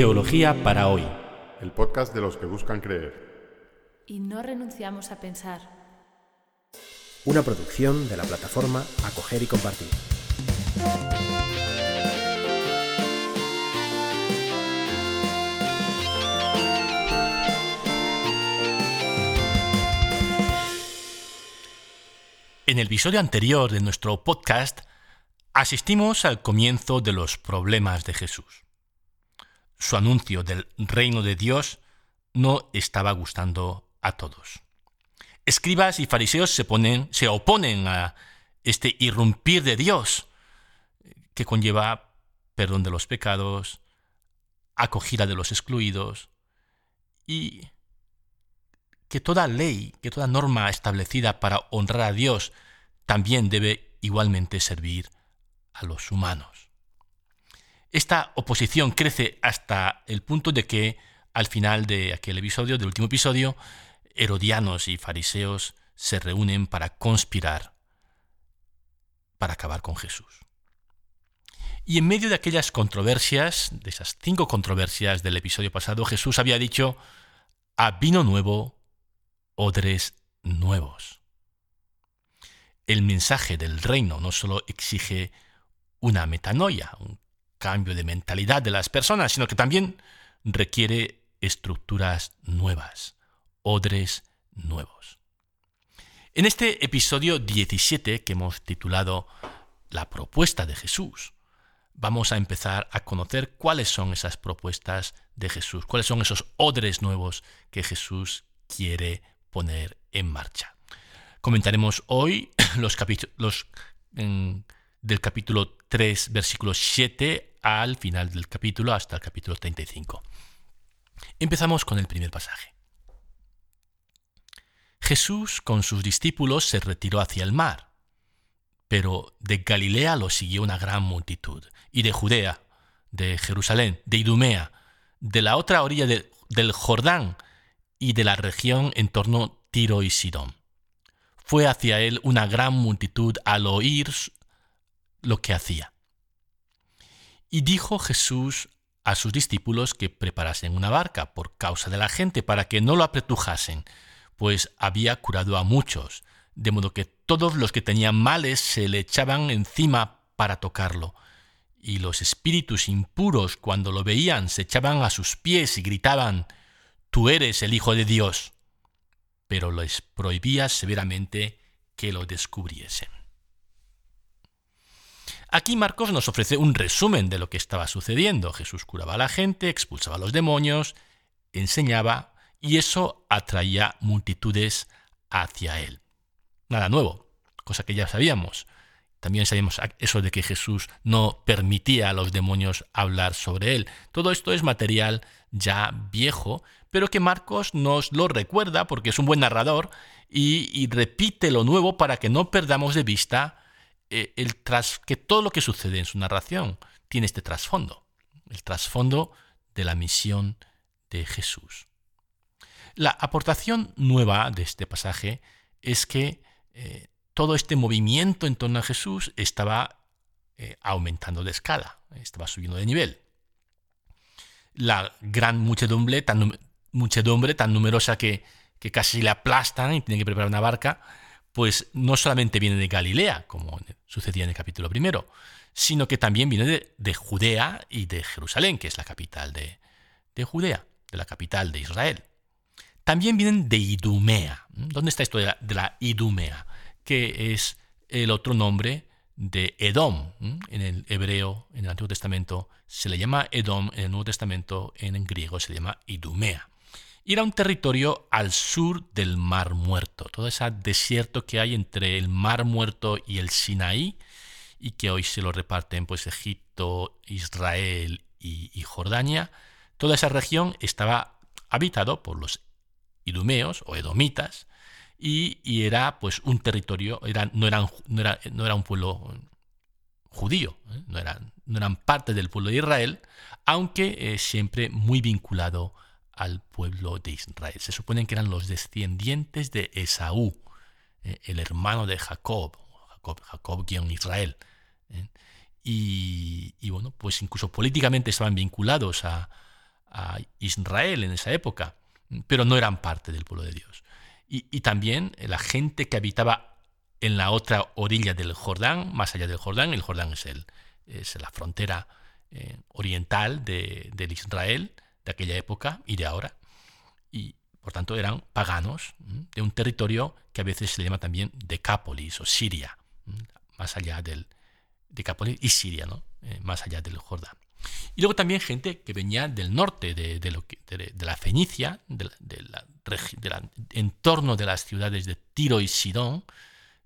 Teología para hoy. El podcast de los que buscan creer. Y no renunciamos a pensar. Una producción de la plataforma Acoger y Compartir. En el episodio anterior de nuestro podcast asistimos al comienzo de los problemas de Jesús. Su anuncio del reino de Dios no estaba gustando a todos. Escribas y fariseos se, ponen, se oponen a este irrumpir de Dios que conlleva perdón de los pecados, acogida de los excluidos y que toda ley, que toda norma establecida para honrar a Dios también debe igualmente servir a los humanos. Esta oposición crece hasta el punto de que al final de aquel episodio, del último episodio, herodianos y fariseos se reúnen para conspirar para acabar con Jesús. Y en medio de aquellas controversias, de esas cinco controversias del episodio pasado, Jesús había dicho, a vino nuevo odres nuevos. El mensaje del reino no solo exige una metanoia, un cambio de mentalidad de las personas, sino que también requiere estructuras nuevas, odres nuevos. En este episodio 17 que hemos titulado La propuesta de Jesús, vamos a empezar a conocer cuáles son esas propuestas de Jesús, cuáles son esos odres nuevos que Jesús quiere poner en marcha. Comentaremos hoy los capítulos del capítulo 3, versículo 7 al final del capítulo hasta el capítulo 35. Empezamos con el primer pasaje. Jesús con sus discípulos se retiró hacia el mar, pero de Galilea lo siguió una gran multitud, y de Judea, de Jerusalén, de Idumea, de la otra orilla del Jordán, y de la región en torno Tiro y Sidón. Fue hacia él una gran multitud al oír lo que hacía. Y dijo Jesús a sus discípulos que preparasen una barca por causa de la gente para que no lo apretujasen, pues había curado a muchos, de modo que todos los que tenían males se le echaban encima para tocarlo. Y los espíritus impuros cuando lo veían se echaban a sus pies y gritaban, tú eres el Hijo de Dios. Pero les prohibía severamente que lo descubriesen. Aquí Marcos nos ofrece un resumen de lo que estaba sucediendo. Jesús curaba a la gente, expulsaba a los demonios, enseñaba y eso atraía multitudes hacia él. Nada nuevo, cosa que ya sabíamos. También sabíamos eso de que Jesús no permitía a los demonios hablar sobre él. Todo esto es material ya viejo, pero que Marcos nos lo recuerda porque es un buen narrador y, repite lo nuevo para que no perdamos de vista eh, el tras, que todo lo que sucede en su narración tiene este trasfondo, el trasfondo de la misión de Jesús. La aportación nueva de este pasaje es que eh, todo este movimiento en torno a Jesús estaba eh, aumentando de escala, estaba subiendo de nivel. La gran muchedumbre, tan, muchedumbre tan numerosa que, que casi le aplastan y tiene que preparar una barca, pues no solamente viene de Galilea, como sucedía en el capítulo primero, sino que también viene de, Judea y de Jerusalén, que es la capital de, de, Judea, de la capital de Israel. También vienen de Idumea. ¿Dónde está esto de la, de la Idumea? Que es el otro nombre de Edom. En el hebreo, en el Antiguo Testamento, se le llama Edom, en el Nuevo Testamento, en griego, se le llama Idumea y era un territorio al sur del Mar Muerto, todo ese desierto que hay entre el Mar Muerto y el Sinaí y que hoy se lo reparten pues Egipto, Israel y, Jordania. Toda esa región estaba habitado por los idumeos o edomitas y, era pues un territorio, no, eran, no, era, un pueblo judío, ¿eh? no, eran, no, eran, parte del pueblo de Israel, aunque eh, siempre muy vinculado al pueblo de Israel. Se supone que eran los descendientes de Esaú, eh, el hermano de Jacob, Jacob, Jacob Israel. ¿eh? Y, bueno, pues incluso políticamente estaban vinculados a, a Israel en esa época, pero no eran parte del pueblo de Dios. Y, también la gente que habitaba en la otra orilla del Jordán, más allá del Jordán, el Jordán es, el, es la frontera eh, oriental de, del Israel de aquella época y de ahora, y por tanto eran paganos de un territorio que a veces se llama también Decápolis o Siria, más allá del Decápolis y Siria, ¿no? Eh, más allá del Jordán. Y luego también gente que venía del norte, de, que, de la Fenicia, del entorno de las ciudades de Tiro y Sidón,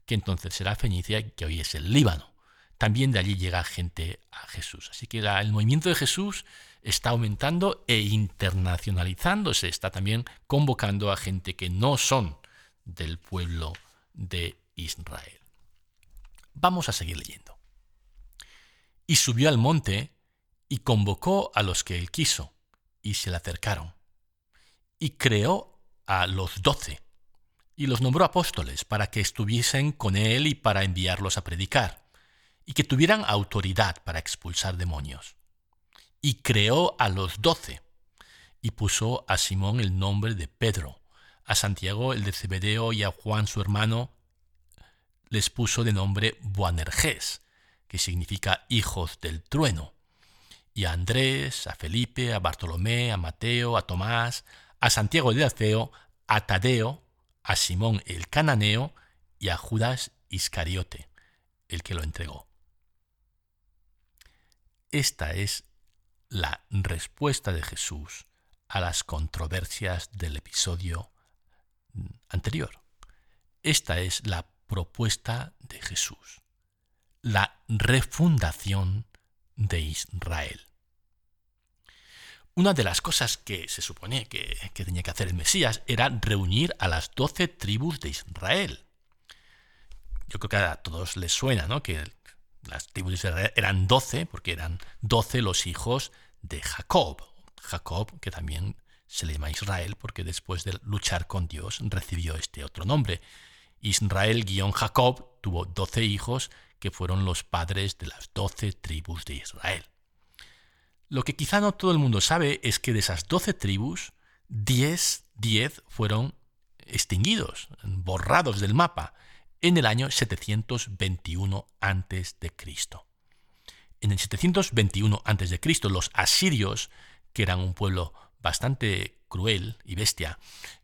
que entonces era Fenicia y que hoy es el Líbano. También de allí llega gente a Jesús. Así que el movimiento de Jesús está aumentando e internacionalizándose, está también convocando a gente que no son del pueblo de Israel. Vamos a seguir leyendo. Y subió al monte y convocó a los que él quiso, y se le acercaron. Y creó a los doce, y los nombró apóstoles para que estuviesen con él y para enviarlos a predicar, y que tuvieran autoridad para expulsar demonios. Y creó a los doce, y puso a Simón el nombre de Pedro, a Santiago el de Cebedeo y a Juan su hermano les puso de nombre Boanerges, que significa hijos del trueno, y a Andrés, a Felipe, a Bartolomé, a Mateo, a Tomás, a Santiago de Alfeo, a Tadeo, a Simón el cananeo y a Judas Iscariote, el que lo entregó. Esta es la respuesta de Jesús a las controversias del episodio anterior. Esta es la propuesta de Jesús, la refundación de Israel. Una de las cosas que se supone que, tenía que hacer el Mesías era reunir a las doce tribus de Israel. Yo creo que a todos les suena, ¿no? Que las tribus de Israel eran doce, porque eran doce los hijos de Jacob. Jacob, que también se le llama Israel, porque después de luchar con Dios recibió este otro nombre. Israel-Jacob tuvo doce hijos que fueron los padres de las doce tribus de Israel. Lo que quizá no todo el mundo sabe es que de esas doce tribus, diez, diez fueron extinguidos, borrados del mapa, en el año 721 a.C. En el 721 a.C., los asirios, que eran un pueblo bastante cruel y bestia,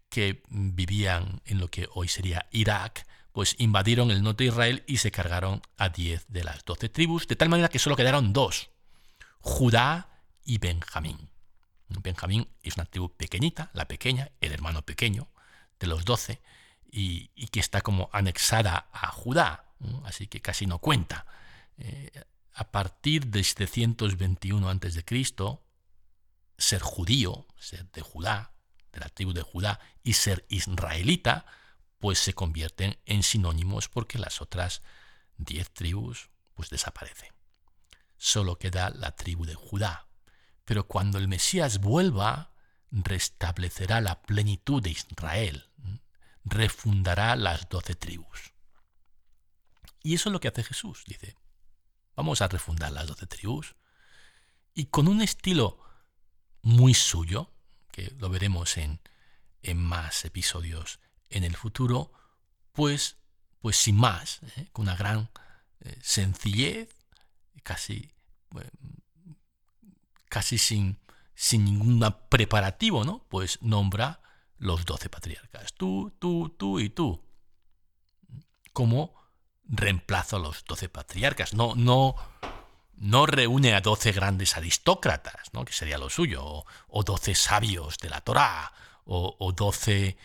que vivían en lo que hoy sería Irak, pues invadieron el norte de Israel y se cargaron a diez de las doce tribus, de tal manera que solo quedaron dos, Judá y Benjamín. Benjamín es una tribu pequeñita, la pequeña, el hermano pequeño de los doce, y, que está como anexada a Judá, así que casi no cuenta. Eh, a partir de 721 a.C., ser judío, ser de Judá, de la tribu de Judá, y ser israelita, pues se convierten en sinónimos porque las otras diez tribus pues desaparecen. Solo queda la tribu de Judá. Pero cuando el Mesías vuelva, restablecerá la plenitud de Israel, refundará las doce tribus. Y eso es lo que hace Jesús, dice, vamos a refundar las doce tribus. Y con un estilo muy suyo, que lo veremos en, en más episodios en el futuro, pues, pues sin más, ¿eh? con una gran eh, sencillez, casi, casi sin, sin ningún preparativo, ¿no? Pues nombra los doce patriarcas, tú, tú, tú y tú, como reemplazo a los doce patriarcas, no, no, no reúne a doce grandes aristócratas, ¿no? que sería lo suyo, o, doce sabios de la Torá, o, doce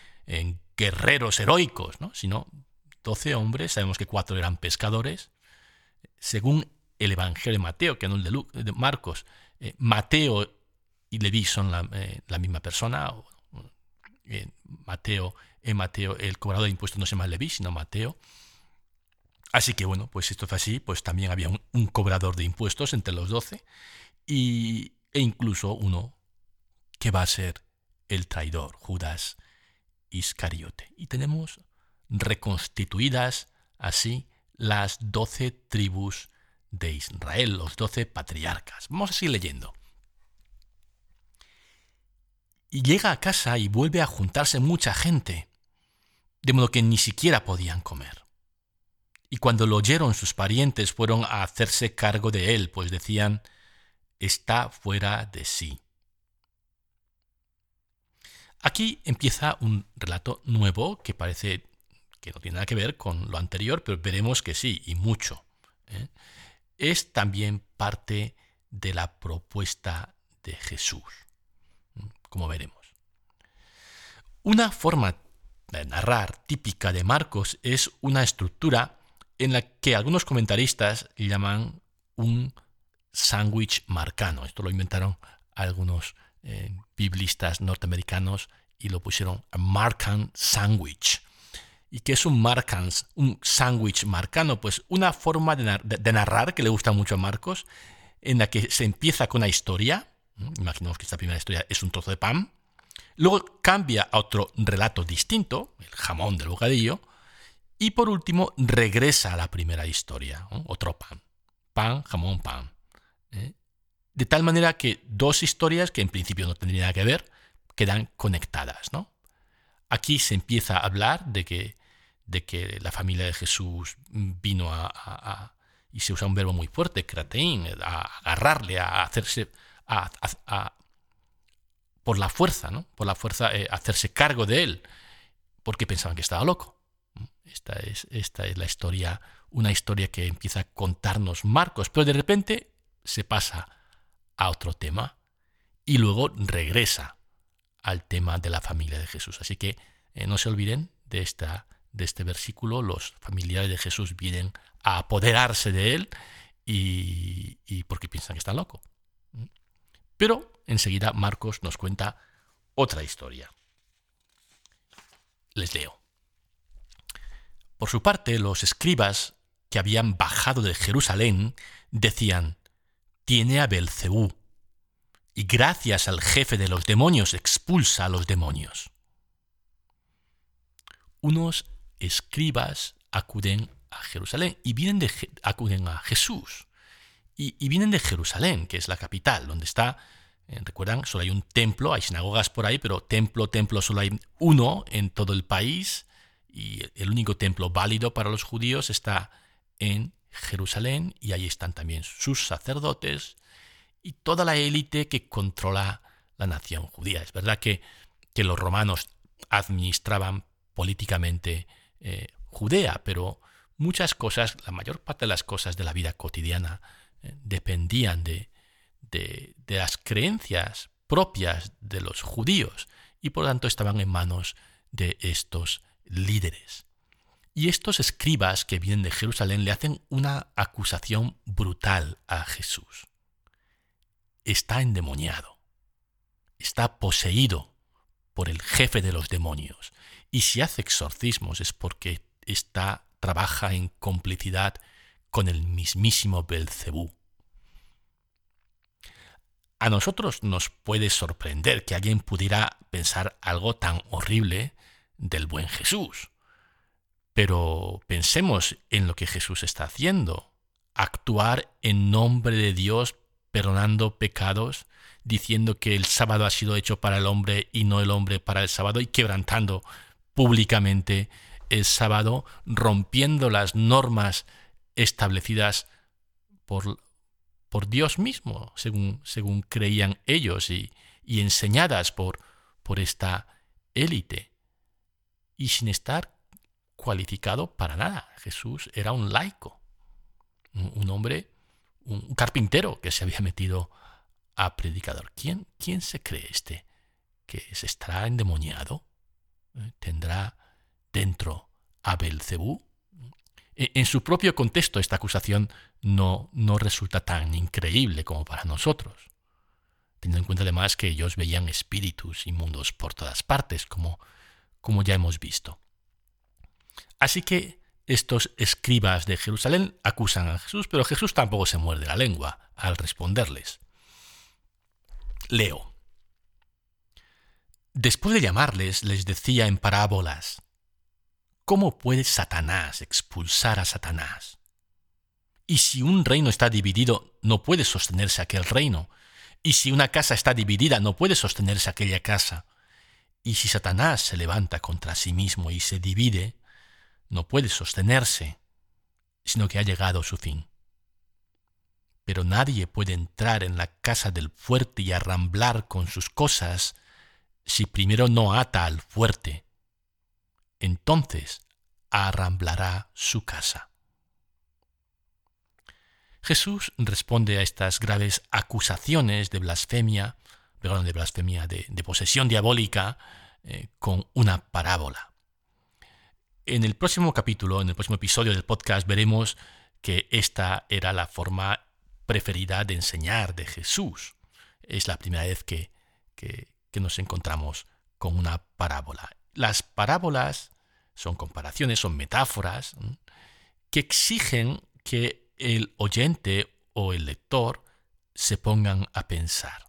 guerreros heroicos, ¿no? sino doce hombres, sabemos que cuatro eran pescadores, según el Evangelio de Mateo, que no el de, Marcos, eh, Mateo y Leví son la, eh, misma persona, eh, Mateo, Mateo el cobrador de impuestos no se llama Leví, sino Mateo, Así que bueno, pues esto fue así, pues también había un, cobrador de impuestos entre los doce y, e incluso uno que va a ser el traidor, Judas Iscariote. Y tenemos reconstituidas así las doce tribus de Israel, los doce patriarcas. Vamos a seguir leyendo. y llega a casa y vuelve a juntarse mucha gente, de modo que ni siquiera podían comer. Y cuando lo oyeron sus parientes fueron a hacerse cargo de él, pues decían, está fuera de sí. Aquí empieza un relato nuevo que parece que no tiene nada que ver con lo anterior, pero veremos que sí, y mucho. ¿eh? Es también parte de la propuesta de Jesús, como veremos. Una forma de narrar típica de Marcos es una estructura en la que algunos comentaristas llaman un sándwich marcano. Esto lo inventaron algunos eh, biblistas norteamericanos y lo pusieron a Markan Sandwich. ¿Y qué es un Markan, un sándwich marcano? Pues una forma de, narrar que le gusta mucho a Marcos, en la que se empieza con una historia. Imaginemos que esta primera historia es un trozo de pan. Luego cambia a otro relato distinto, el jamón del bocadillo. Y por último regresa a la primera historia, otro pan. Pan, jamón, pan. ¿eh? De tal manera que dos historias que en principio no tendrían nada que ver quedan conectadas. ¿no? Aquí se empieza a hablar de que, de que la familia de Jesús vino a, y se usa un verbo muy fuerte, kratein, a agarrarle, a hacerse, a, por la fuerza, ¿no? por la fuerza, eh, hacerse cargo de él, porque pensaban que estaba loco. Esta es, la historia, una historia que empieza a contarnos Marcos, pero de repente se pasa a otro tema y luego regresa al tema de la familia de Jesús. Así que eh, no se olviden de este versículo, los familiares de Jesús vienen a apoderarse de él y, y porque piensan que está loco. Pero enseguida Marcos nos cuenta otra historia. Les leo. Por su parte, los escribas que habían bajado de Jerusalén decían, tiene a Belcebú, y gracias al jefe de los demonios expulsa a los demonios. Unos escribas acuden a Jerusalén y vienen de, acuden a Jesús. Y, vienen de Jerusalén, que es la capital, donde está, eh, recuerdan, solo hay un templo, hay sinagogas por ahí, pero templo, templo, solo hay uno en todo el país. Y el único templo válido para los judíos está en Jerusalén y ahí están también sus sacerdotes y toda la élite que controla la nación judía. Es verdad que, que los romanos administraban políticamente eh, Judea, pero muchas cosas, la mayor parte de las cosas de la vida cotidiana eh, dependían de, de, de las creencias propias de los judíos y por lo tanto estaban en manos de estos líderes. Y estos escribas que vienen de Jerusalén le hacen una acusación brutal a Jesús. Está endemoniado, está poseído por el jefe de los demonios, y si hace exorcismos es porque está, trabaja en complicidad con el mismísimo Belcebú. A nosotros nos puede sorprender que alguien pudiera pensar algo tan horrible del buen Jesús. Pero pensemos en lo que Jesús está haciendo. Actuar en nombre de Dios perdonando pecados, diciendo que el sábado ha sido hecho para el hombre y no el hombre para el sábado y quebrantando públicamente el sábado, rompiendo las normas establecidas por, por Dios mismo, según, según creían ellos y, y enseñadas por, por esta élite, y sin estar cualificado para nada. Jesús era un laico, un, hombre, un carpintero que se había metido a predicador. ¿Quién, quién se cree este? ¿Que se estará endemoniado? ¿Eh? ¿Tendrá dentro a Belcebú? En su propio contexto esta acusación no, no resulta tan increíble como para nosotros, teniendo en cuenta además que ellos veían espíritus inmundos por todas partes, como, como ya hemos visto. Así que estos escribas de Jerusalén acusan a Jesús, pero Jesús tampoco se muerde la lengua al responderles. Leo. Después de llamarles, les decía en parábolas, ¿cómo puede Satanás expulsar a Satanás? Y si un reino está dividido, no puede sostenerse aquel reino. Y si una casa está dividida, no puede sostenerse aquella casa. Y si Satanás se levanta contra sí mismo y se divide, no puede sostenerse, sino que ha llegado su fin. Pero nadie puede entrar en la casa del fuerte y arramblar con sus cosas si primero no ata al fuerte. Entonces arramblará su casa. Jesús responde a estas graves acusaciones de blasfemia, de blasfemia, de, posesión diabólica, eh, con una parábola. En el próximo capítulo, en el próximo episodio del podcast, veremos que esta era la forma preferida de enseñar de Jesús. Es la primera vez que, que nos encontramos con una parábola. Las parábolas son comparaciones, son metáforas que exigen que el oyente o el lector se pongan a pensar.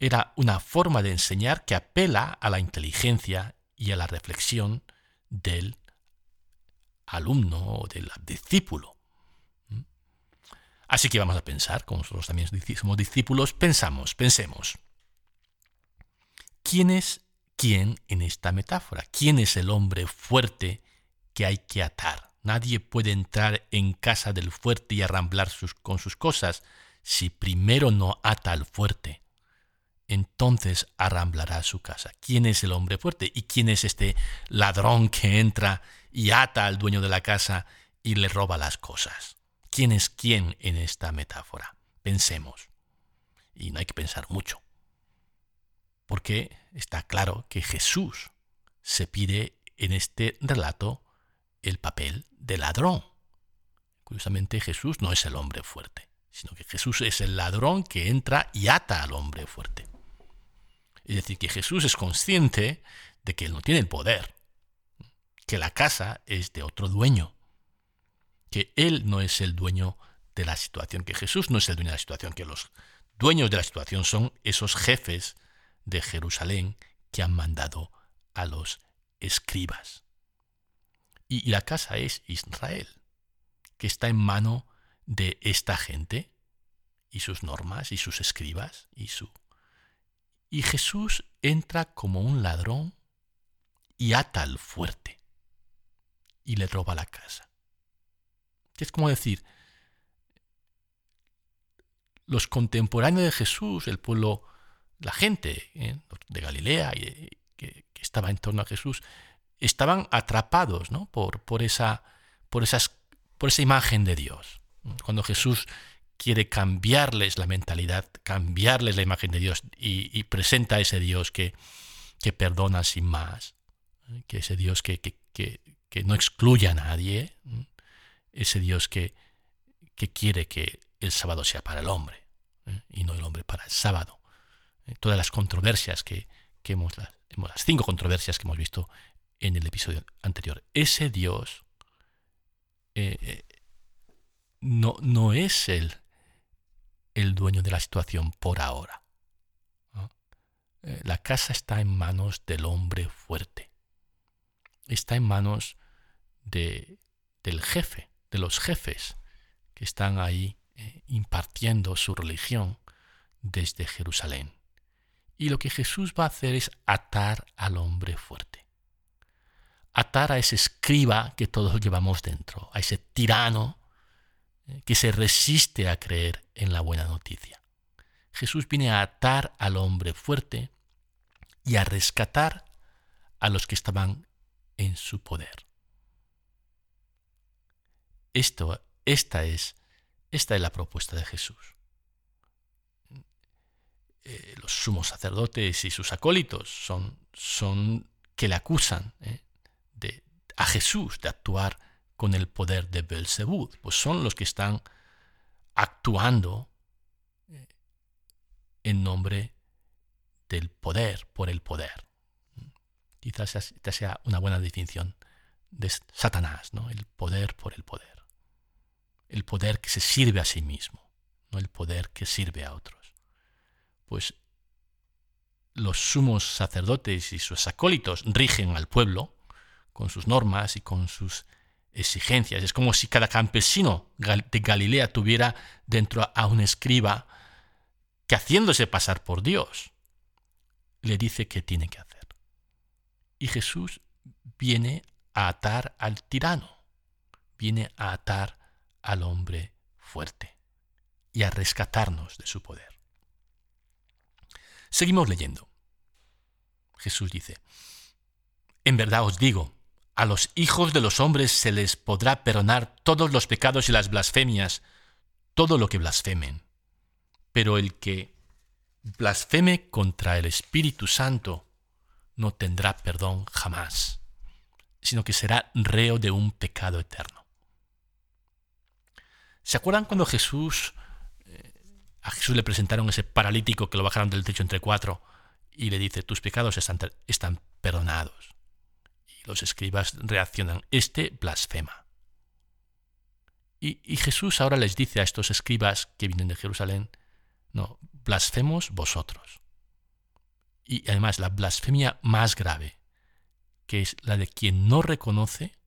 Era una forma de enseñar que apela a la inteligencia y a la reflexión del alumno o del discípulo. ¿Mm? Así que vamos a pensar, como nosotros también somos discípulos, pensamos, pensemos. ¿Quién es quién en esta metáfora? ¿Quién es el hombre fuerte que hay que atar? Nadie puede entrar en casa del fuerte y arramblar con sus cosas si primero no ata al fuerte. Entonces arramblará su casa. ¿Quién es el hombre fuerte? ¿Y quién es este ladrón que entra y ata al dueño de la casa y le roba las cosas? ¿Quién es quién en esta metáfora? Pensemos. Y no hay que pensar mucho. Porque está claro que Jesús se pide en este relato el papel de ladrón. Curiosamente Jesús no es el hombre fuerte, sino que Jesús es el ladrón que entra y ata al hombre fuerte. Es decir, que Jesús es consciente de que él no tiene el poder, que la casa es de otro dueño, que él no es el dueño de la situación, que Jesús no es el dueño de la situación, que los dueños de la situación son esos jefes de Jerusalén que han mandado a los escribas. Y la casa es Israel, que está en mano de esta gente y sus normas y sus escribas y su... Y Jesús entra como un ladrón y ata al fuerte y le roba la casa. Es como decir, los contemporáneos de Jesús, el pueblo, la gente ¿eh? de Galilea que, que, estaba en torno a Jesús, estaban atrapados ¿no? por esa imagen de Dios. Cuando Jesús quiere cambiarles la mentalidad, cambiarles la imagen de Dios y, presenta a ese Dios que, que, perdona sin más, que ese Dios que, que, que, no excluye a nadie, ese Dios que, quiere que el sábado sea para el hombre ¿eh? y no el hombre para el sábado. Todas las controversias que, hemos, las cinco controversias que hemos visto en el episodio anterior. Ese Dios eh, eh, no, no, es el, el, dueño de la situación por ahora. Eh, la casa está en manos del hombre fuerte. Está en manos de, del jefe, de los jefes que están ahí impartiendo su religión desde Jerusalén. Y lo que Jesús va a hacer es atar al hombre fuerte atar a ese escriba que todos llevamos dentro, a ese tirano eh, que se resiste a creer en la buena noticia. Jesús viene a atar al hombre fuerte y a rescatar a los que estaban en su poder. Esto, esta, es, esta es la propuesta de Jesús. Eh, los sumos sacerdotes y sus acólitos son, son que le acusan. ¿eh? a Jesús de actuar con el poder de Belzebud, pues son los que están actuando eh, en nombre del poder, por el poder. Quizás esta sea una buena definición de Satanás, ¿no? El poder por el poder. El poder que se sirve a sí mismo, no el poder que sirve a otros. Pues los sumos sacerdotes y sus acólitos rigen al pueblo, con sus normas y con sus exigencias. Es como si cada campesino de Galilea tuviera dentro a un escriba que haciéndose pasar por Dios, le dice qué tiene que hacer. Y Jesús viene a atar al tirano, viene a atar al hombre fuerte y a rescatarnos de su poder. Seguimos leyendo. Jesús dice, En verdad os digo, a los hijos de los hombres se les podrá perdonar todos los pecados y las blasfemias, todo lo que blasfemen. Pero el que blasfeme contra el Espíritu Santo no tendrá perdón jamás, sino que será reo de un pecado eterno. ¿Se acuerdan cuando Jesús eh, a Jesús le presentaron ese paralítico que lo bajaron del techo entre cuatro y le dice, tus pecados están, están perdonados? Los escribas reaccionan, este blasfema. Y, y Jesús ahora les dice a estos escribas que vienen de Jerusalén, no, blasfemos vosotros. Y además la blasfemia más grave, que es la de quien no reconoce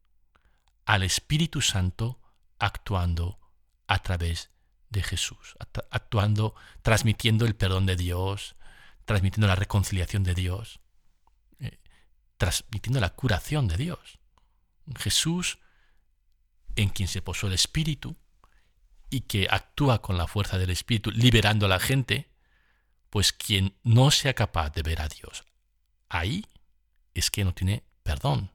al Espíritu Santo actuando a través de Jesús, actuando, transmitiendo el perdón de Dios, transmitiendo la reconciliación de Dios, transmitiendo la curación de Dios. Jesús, en quien se posó el Espíritu y que actúa con la fuerza del Espíritu, liberando a la gente, pues quien no sea capaz de ver a Dios ahí es que no tiene perdón.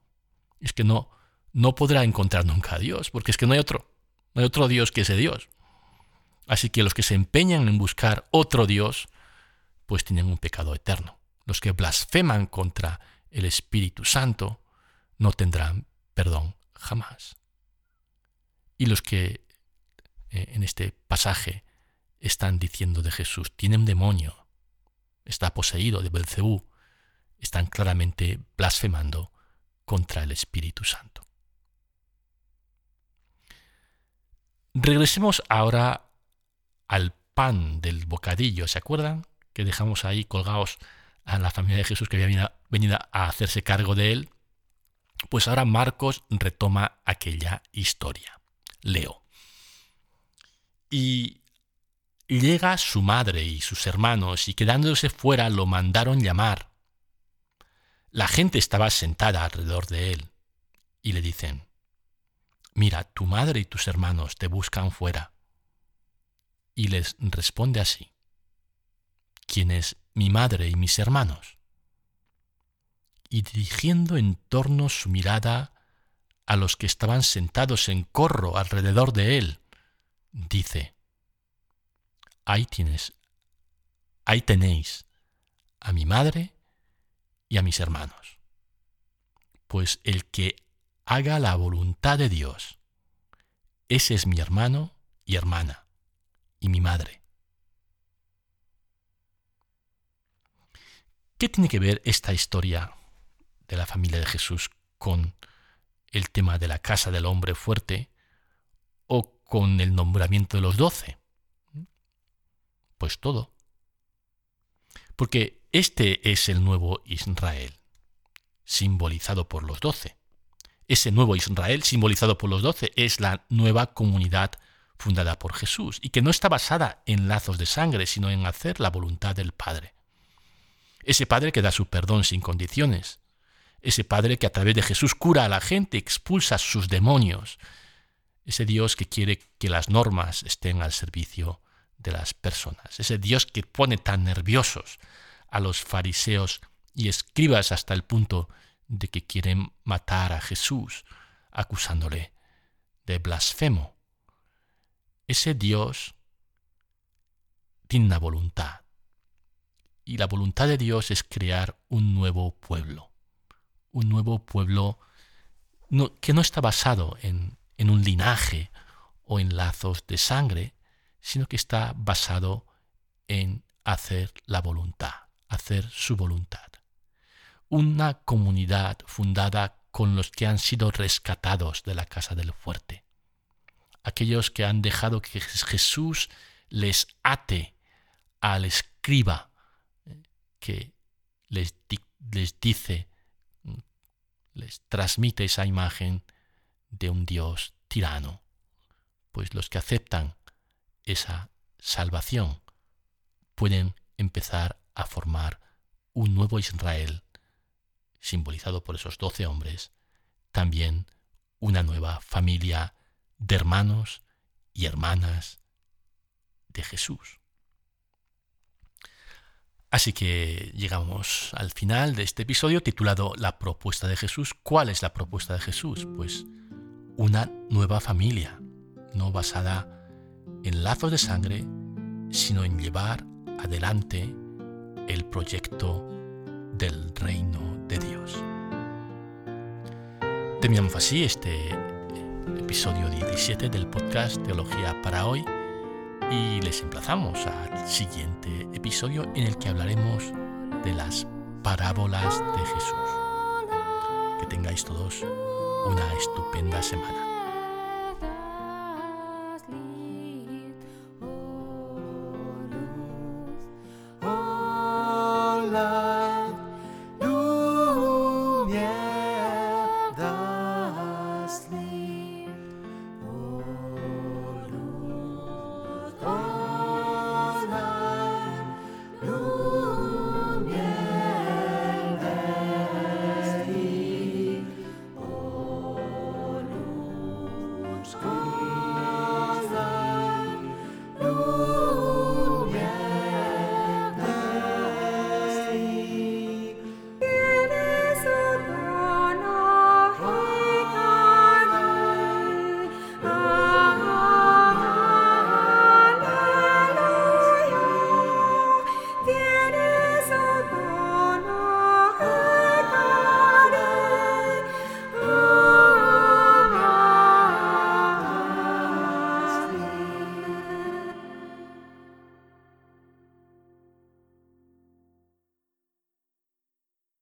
Es que no, no podrá encontrar nunca a Dios, porque es que no hay otro. No hay otro Dios que ese Dios. Así que los que se empeñan en buscar otro Dios, pues tienen un pecado eterno. Los que blasfeman contra el Espíritu Santo no tendrán perdón jamás. Y los que eh, en este pasaje están diciendo de Jesús, tiene un demonio, está poseído de Belcebú, están claramente blasfemando contra el Espíritu Santo. Regresemos ahora al pan del bocadillo. ¿Se acuerdan? Que dejamos ahí colgados a la familia de Jesús que había venido a hacerse cargo de él. Pues ahora Marcos retoma aquella historia. Leo. Y llega su madre y sus hermanos y quedándose fuera lo mandaron llamar. La gente estaba sentada alrededor de él y le dicen, mira, tu madre y tus hermanos te buscan fuera. Y les responde así, ¿quién es mi madre y mis hermanos? Y dirigiendo en torno su mirada a los que estaban sentados en corro alrededor de él, dice, ahí tienes, ahí tenéis a mi madre y a mis hermanos. Pues el que haga la voluntad de Dios. Ese es mi hermano y hermana, y mi madre. ¿Qué tiene que ver esta historia de la familia de Jesús con el tema de la casa del hombre fuerte o con el nombramiento de los doce? Pues todo. Porque este es el nuevo Israel, simbolizado por los doce. Ese nuevo Israel, simbolizado por los doce, es la nueva comunidad fundada por Jesús y que no está basada en lazos de sangre, sino en hacer la voluntad del Padre. Ese Padre que da su perdón sin condiciones. Ese Padre que a través de Jesús cura a la gente, expulsa sus demonios. Ese Dios que quiere que las normas estén al servicio de las personas. Ese Dios que pone tan nerviosos a los fariseos y escribas hasta el punto de que quieren matar a Jesús, acusándole de blasfemo. Ese Dios tiene una voluntad. Y la voluntad de Dios es crear un nuevo pueblo. Un nuevo pueblo que no está basado en, un linaje o en lazos de sangre, sino que está basado en hacer la voluntad, hacer su voluntad. Una comunidad fundada con los que han sido rescatados de la casa del fuerte, aquellos que han dejado que Jesús les ate al escriba eh, que les dice, les transmite esa imagen de un Dios tirano, pues los que aceptan esa salvación pueden empezar a formar un nuevo Israel, simbolizado por esos doce hombres, también una nueva familia de hermanos y hermanas de Jesús. Así que llegamos al final de este episodio titulado La propuesta de Jesús. ¿Cuál es la propuesta de Jesús? Pues una nueva familia, no basada en lazos de sangre, sino en llevar adelante el proyecto del reino de Dios. Terminamos así este episodio 17 del podcast Teología para hoy y les emplazamos al siguiente episodio en el que hablaremos de las parábolas de Jesús. Que tengáis todos una estupenda semana.